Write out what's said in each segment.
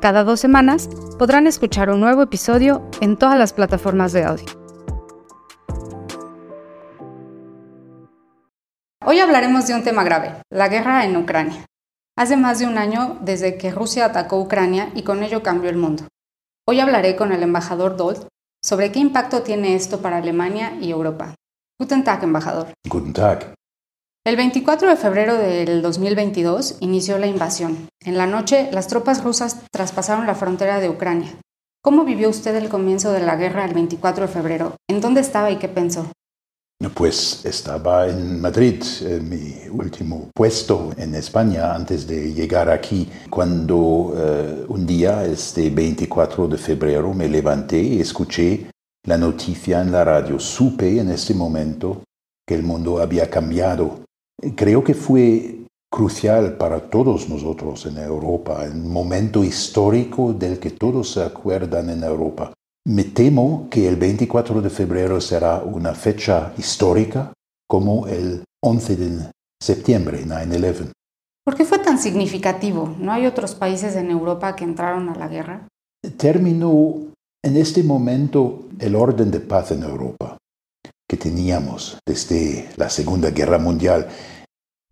Cada dos semanas podrán escuchar un nuevo episodio en todas las plataformas de audio. Hoy hablaremos de un tema grave, la guerra en Ucrania. Hace más de un año desde que Rusia atacó Ucrania y con ello cambió el mundo. Hoy hablaré con el embajador Dolt sobre qué impacto tiene esto para Alemania y Europa. Guten Tag, embajador. Guten Tag. El 24 de febrero del 2022 inició la invasión. En la noche, las tropas rusas traspasaron la frontera de Ucrania. ¿Cómo vivió usted el comienzo de la guerra el 24 de febrero? ¿En dónde estaba y qué pensó? Pues estaba en Madrid, en mi último puesto en España antes de llegar aquí, cuando eh, un día, este 24 de febrero, me levanté y escuché la noticia en la radio. Supe en ese momento que el mundo había cambiado Creo que fue crucial para todos nosotros en Europa, un momento histórico del que todos se acuerdan en Europa. Me temo que el 24 de febrero será una fecha histórica como el 11 de septiembre, 9-11. ¿Por qué fue tan significativo? ¿No hay otros países en Europa que entraron a la guerra? Terminó en este momento el orden de paz en Europa que teníamos desde la Segunda Guerra Mundial.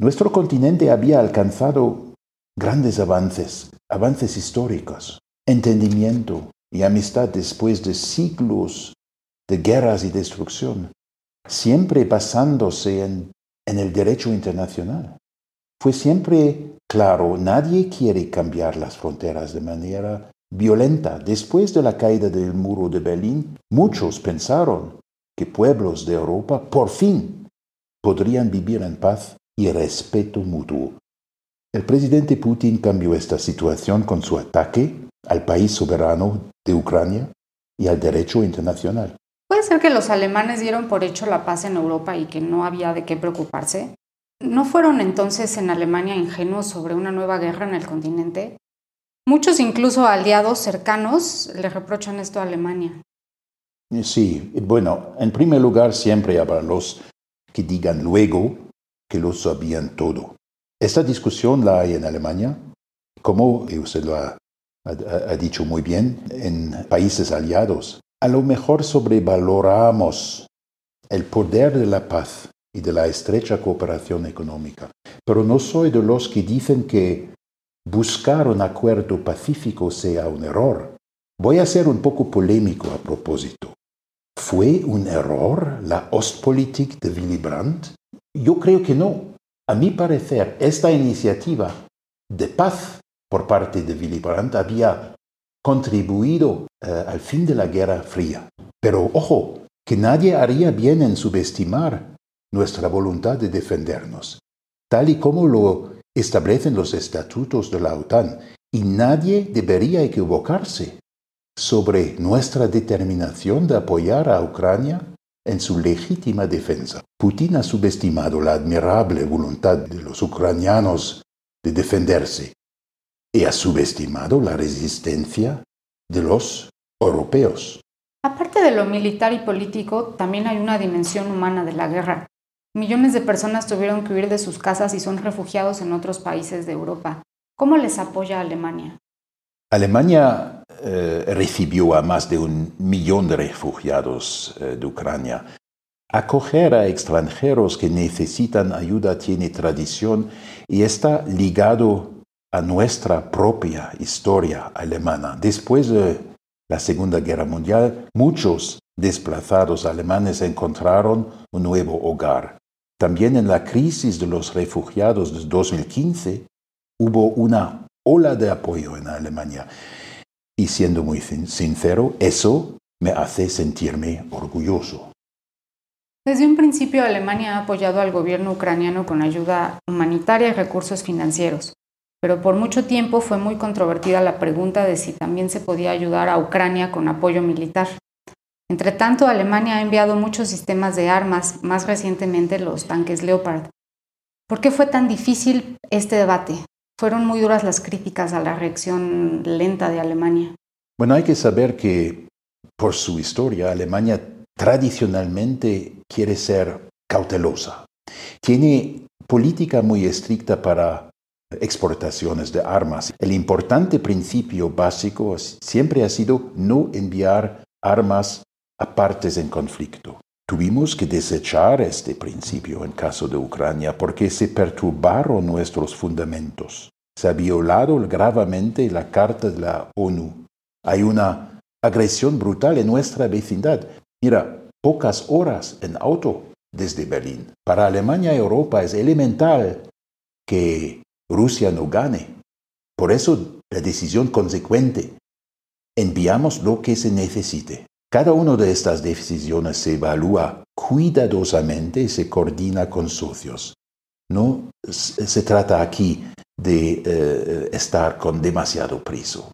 Nuestro continente había alcanzado grandes avances, avances históricos, entendimiento y amistad después de siglos de guerras y destrucción, siempre basándose en, el derecho internacional. Fue siempre claro, nadie quiere cambiar las fronteras de manera violenta. Después de la caída del muro de Berlín, muchos pensaron que pueblos de Europa por fin podrían vivir en paz y respeto mutuo. El presidente Putin cambió esta situación con su ataque al país soberano de Ucrania y al derecho internacional. ¿Puede ser que los alemanes dieron por hecho la paz en Europa y que no había de qué preocuparse? ¿No fueron entonces en Alemania ingenuos sobre una nueva guerra en el continente? Muchos, incluso aliados cercanos, le reprochan esto a Alemania. Sí, bueno, en primer lugar siempre habrá los que digan luego que lo sabían todo. Esta discusión la hay en Alemania, como usted lo ha, ha dicho muy bien, en países aliados. A lo mejor sobrevaloramos el poder de la paz y de la estrecha cooperación económica, pero no soy de los que dicen que buscar un acuerdo pacífico sea un error. Voy a ser un poco polémico a propósito. ¿Fue un error la Ostpolitik de Willy Brandt? Yo creo que no. A mi parecer, esta iniciativa de paz por parte de Willy Brandt había contribuido eh, al fin de la Guerra Fría. Pero ojo, que nadie haría bien en subestimar nuestra voluntad de defendernos, tal y como lo establecen los estatutos de la OTAN, y nadie debería equivocarse sobre nuestra determinación de apoyar a Ucrania en su legítima defensa. Putin ha subestimado la admirable voluntad de los ucranianos de defenderse y ha subestimado la resistencia de los europeos. Aparte de lo militar y político, también hay una dimensión humana de la guerra. Millones de personas tuvieron que huir de sus casas y son refugiados en otros países de Europa. ¿Cómo les apoya Alemania? Alemania eh, recibió a más de un millón de refugiados eh, de Ucrania. Acoger a extranjeros que necesitan ayuda tiene tradición y está ligado a nuestra propia historia alemana. Después de la Segunda Guerra Mundial, muchos desplazados alemanes encontraron un nuevo hogar. También en la crisis de los refugiados de 2015 hubo una ola de apoyo en Alemania. Y siendo muy sincero, eso me hace sentirme orgulloso. Desde un principio Alemania ha apoyado al gobierno ucraniano con ayuda humanitaria y recursos financieros. pero por mucho tiempo fue muy controvertida la pregunta de si también se podía ayudar a Ucrania con apoyo militar. Entre tanto, Alemania ha enviado muchos sistemas de armas, más recientemente los tanques Leopard. ¿Por qué fue tan difícil este debate? Fueron muy duras las críticas a la reacción lenta de Alemania. Bueno, hay que saber que por su historia, Alemania tradicionalmente quiere ser cautelosa. Tiene política muy estricta para exportaciones de armas. El importante principio básico siempre ha sido no enviar armas a partes en conflicto. Tuvimos que desechar este principio en caso de Ucrania porque se perturbaron nuestros fundamentos. Se ha violado gravemente la Carta de la ONU. Hay una agresión brutal en nuestra vecindad. Mira, pocas horas en auto desde Berlín. Para Alemania y Europa es elemental que Rusia no gane. Por eso la decisión consecuente. Enviamos lo que se necesite. Cada una de estas decisiones se evalúa cuidadosamente y se coordina con socios. No se trata aquí de eh, estar con demasiado priso.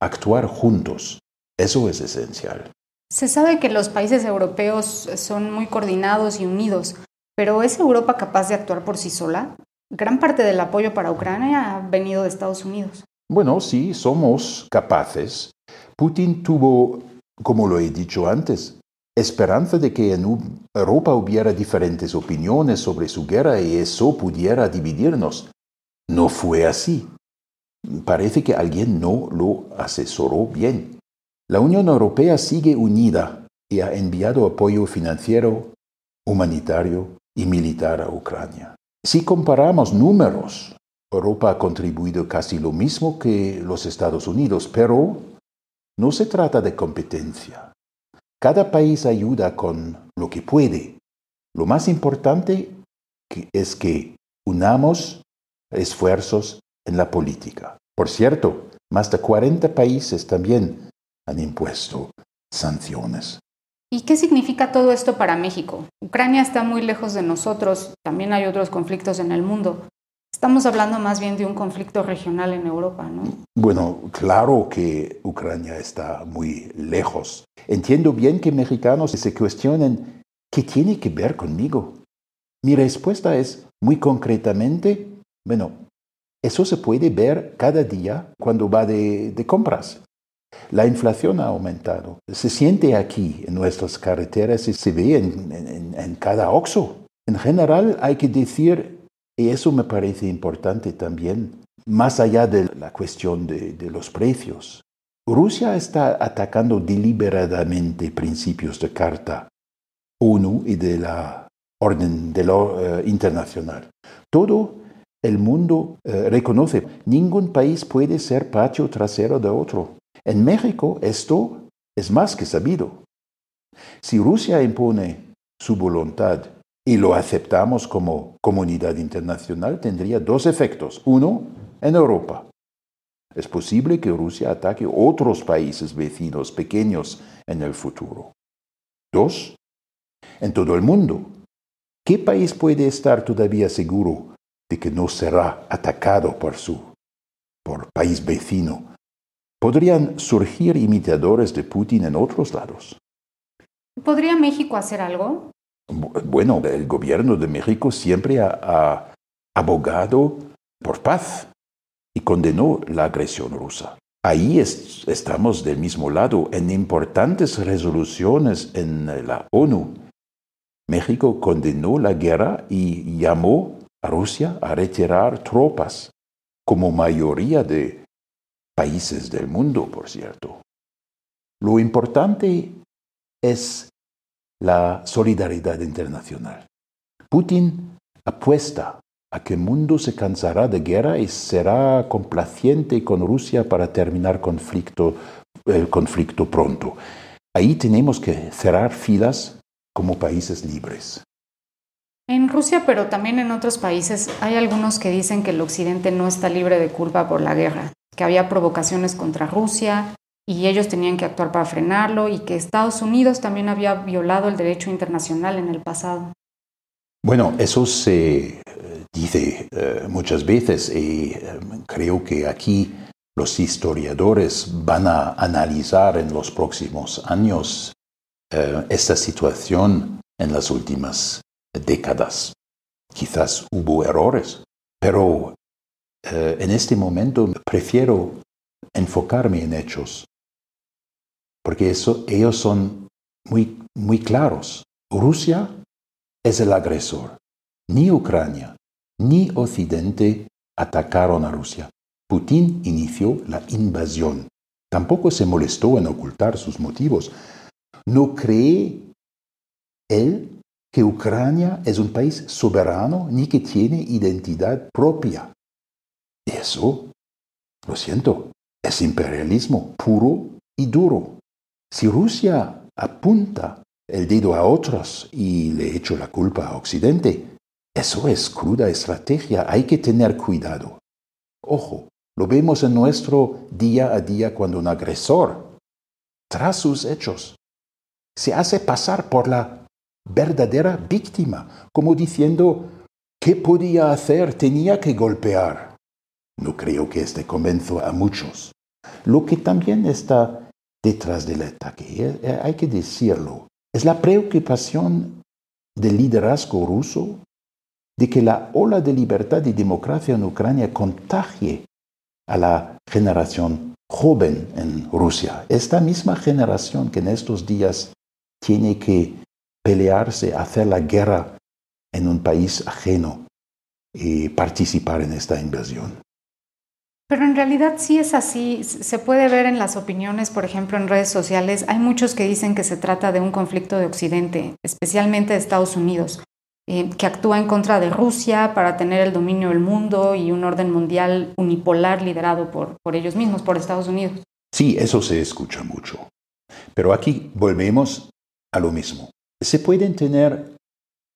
Actuar juntos, eso es esencial. Se sabe que los países europeos son muy coordinados y unidos, pero ¿es Europa capaz de actuar por sí sola? Gran parte del apoyo para Ucrania ha venido de Estados Unidos. Bueno, sí, somos capaces. Putin tuvo como lo he dicho antes, esperanza de que en Europa hubiera diferentes opiniones sobre su guerra y eso pudiera dividirnos. No fue así. Parece que alguien no lo asesoró bien. La Unión Europea sigue unida y ha enviado apoyo financiero, humanitario y militar a Ucrania. Si comparamos números, Europa ha contribuido casi lo mismo que los Estados Unidos, pero no se trata de competencia. Cada país ayuda con lo que puede. Lo más importante es que unamos esfuerzos en la política. Por cierto, más de 40 países también han impuesto sanciones. ¿Y qué significa todo esto para México? Ucrania está muy lejos de nosotros, también hay otros conflictos en el mundo. Estamos hablando más bien de un conflicto regional en Europa, ¿no? Bueno, claro que Ucrania está muy lejos. Entiendo bien que mexicanos se cuestionen qué tiene que ver conmigo. Mi respuesta es muy concretamente, bueno, eso se puede ver cada día cuando va de, compras. La inflación ha aumentado. Se siente aquí en nuestras carreteras y se ve en, en cada oxo. En general hay que decir y eso me parece importante también, más allá de la cuestión de, los precios. Rusia está atacando deliberadamente principios de Carta ONU y de la orden de lo, eh, internacional. Todo el mundo eh, reconoce, ningún país puede ser patio trasero de otro. En México esto es más que sabido. Si Rusia impone su voluntad y lo aceptamos como comunidad internacional, tendría dos efectos. Uno, en Europa. Es posible que Rusia ataque otros países vecinos pequeños en el futuro. Dos, en todo el mundo. ¿Qué país puede estar todavía seguro de que no será atacado por su por país vecino? Podrían surgir imitadores de Putin en otros lados. ¿Podría México hacer algo? Bueno, el gobierno de México siempre ha, abogado por paz y condenó la agresión rusa. Ahí estamos del mismo lado. En importantes resoluciones en la ONU, México condenó la guerra y llamó a Rusia a retirar tropas, como mayoría de países del mundo, por cierto. Lo importante es la solidaridad internacional. Putin apuesta a que el mundo se cansará de guerra y será complaciente con Rusia para terminar conflicto, el conflicto pronto. Ahí tenemos que cerrar filas como países libres. En Rusia, pero también en otros países, hay algunos que dicen que el Occidente no está libre de culpa por la guerra, que había provocaciones contra Rusia, y ellos tenían que actuar para frenarlo y que Estados Unidos también había violado el derecho internacional en el pasado. Bueno, eso se dice muchas veces y creo que aquí los historiadores van a analizar en los próximos años esta situación en las últimas décadas. Quizás hubo errores, pero eh, en este momento prefiero enfocarme en hechos, porque eso, ellos son muy, muy claros. Rusia es el agresor. Ni Ucrania ni Occidente atacaron a Rusia. Putin inició la invasión. Tampoco se molestó en ocultar sus motivos. No cree él que Ucrania es un país soberano ni que tiene identidad propia. Eso, lo siento, es imperialismo puro y duro. Si Rusia apunta el dedo a otros y le echa la culpa a Occidente, eso es cruda estrategia, hay que tener cuidado. Ojo, lo vemos en nuestro día a día cuando un agresor, tras sus hechos, se hace pasar por la verdadera víctima, como diciendo, ¿qué podía hacer? Tenía que golpear. No creo que este convenzo a muchos. Lo que también está detrás del ataque, eh, hay que decirlo, es la preocupación del liderazgo ruso de que la ola de libertad y democracia en Ucrania contagie a la generación joven en Rusia, esta misma generación que en estos días tiene que pelearse, hacer la guerra en un país ajeno y participar en esta invasión. Pero en realidad sí es así. Se puede ver en las opiniones, por ejemplo, en redes sociales. Hay muchos que dicen que se trata de un conflicto de Occidente, especialmente de Estados Unidos, eh, que actúa en contra de Rusia para tener el dominio del mundo y un orden mundial unipolar liderado por, por ellos mismos, por Estados Unidos. Sí, eso se escucha mucho. Pero aquí volvemos a lo mismo. Se pueden tener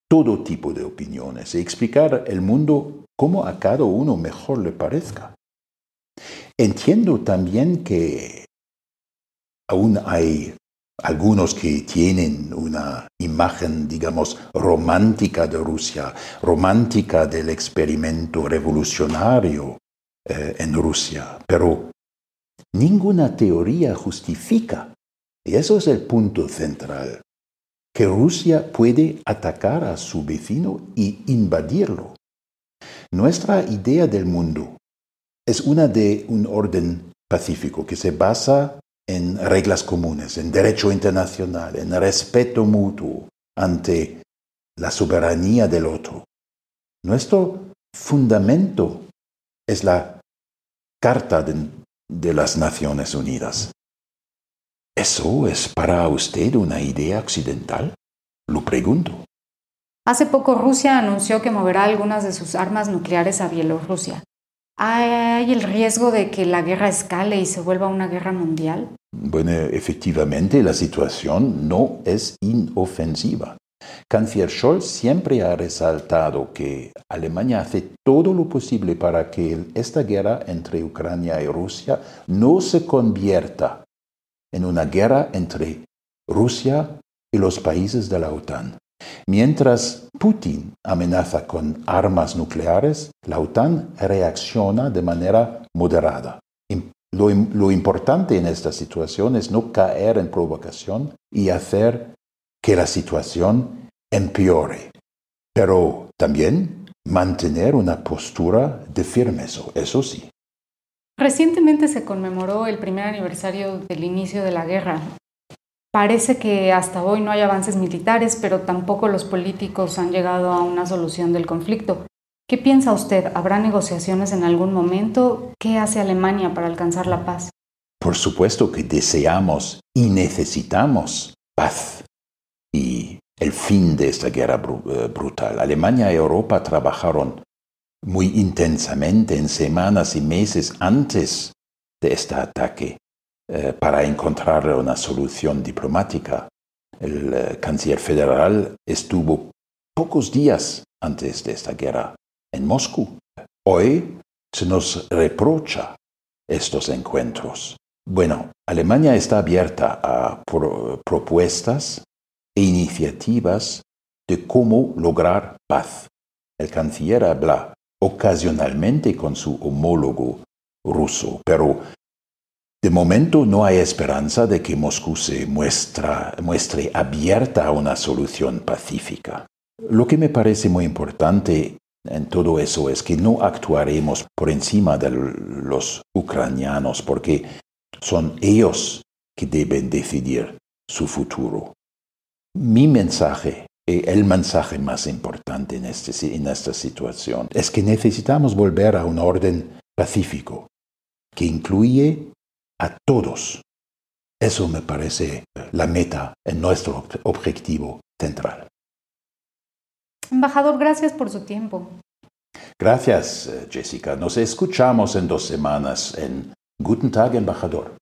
todo tipo de opiniones y explicar el mundo como a cada uno mejor le parezca. Entiendo también que aún hay algunos que tienen una imagen, digamos, romántica de Rusia, romántica del experimento revolucionario eh, en Rusia, pero ninguna teoría justifica, y eso es el punto central, que Rusia puede atacar a su vecino y invadirlo. Nuestra idea del mundo es una de un orden pacífico que se basa en reglas comunes, en derecho internacional, en respeto mutuo ante la soberanía del otro. Nuestro fundamento es la Carta de, las Naciones Unidas. ¿Eso es para usted una idea occidental? Lo pregunto. Hace poco Rusia anunció que moverá algunas de sus armas nucleares a Bielorrusia. ¿Hay el riesgo de que la guerra escale y se vuelva una guerra mundial? Bueno, efectivamente la situación no es inofensiva. Canciller Scholz siempre ha resaltado que Alemania hace todo lo posible para que esta guerra entre Ucrania y Rusia no se convierta en una guerra entre Rusia y los países de la OTAN. Mientras Putin amenaza con armas nucleares, la OTAN reacciona de manera moderada. Lo, importante en esta situación es no caer en provocación y hacer que la situación empeore, pero también mantener una postura de firmeza, eso sí. Recientemente se conmemoró el primer aniversario del inicio de la guerra. Parece que hasta hoy no hay avances militares, pero tampoco los políticos han llegado a una solución del conflicto. ¿Qué piensa usted? ¿Habrá negociaciones en algún momento? ¿Qué hace Alemania para alcanzar la paz? Por supuesto que deseamos y necesitamos paz y el fin de esta guerra eh, brutal. Alemania y Europa trabajaron muy intensamente en semanas y meses antes de este ataque eh, para encontrar una solución diplomática. El eh, canciller federal estuvo pocos días antes de esta guerra en Moscú. Hoy se nos reprocha estos encuentros. Bueno, Alemania está abierta a propuestas e iniciativas de cómo lograr paz. El canciller habla ocasionalmente con su homólogo ruso, pero de momento no hay esperanza de que Moscú se muestre abierta a una solución pacífica. Lo que me parece muy importante en todo eso es que no actuaremos por encima de los ucranianos porque son ellos que deben decidir su futuro. Mi mensaje, eh, el mensaje más importante en, este, en esta situación, es que necesitamos volver a un orden pacífico que incluye a todos. Eso me parece la meta en nuestro objetivo central. Embajador, gracias por su tiempo. Gracias, eh, Jessica. Nos escuchamos en dos semanas en Guten Tag, embajador.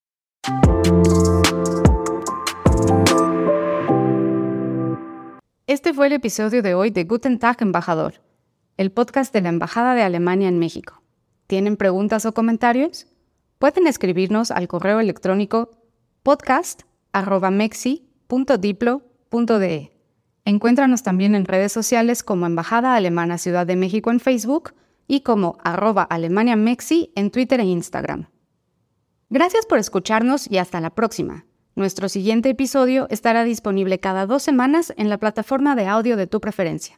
Este fue el episodio de hoy de Guten Tag, embajador, el podcast de la Embajada de Alemania en México. ¿Tienen preguntas o comentarios? Pueden escribirnos al correo electrónico podcast.mexi.diplo.de. Encuéntranos también en redes sociales como Embajada Alemana Ciudad de México en Facebook y como arroba Alemania en Twitter e Instagram. Gracias por escucharnos y hasta la próxima. Nuestro siguiente episodio estará disponible cada dos semanas en la plataforma de audio de tu preferencia.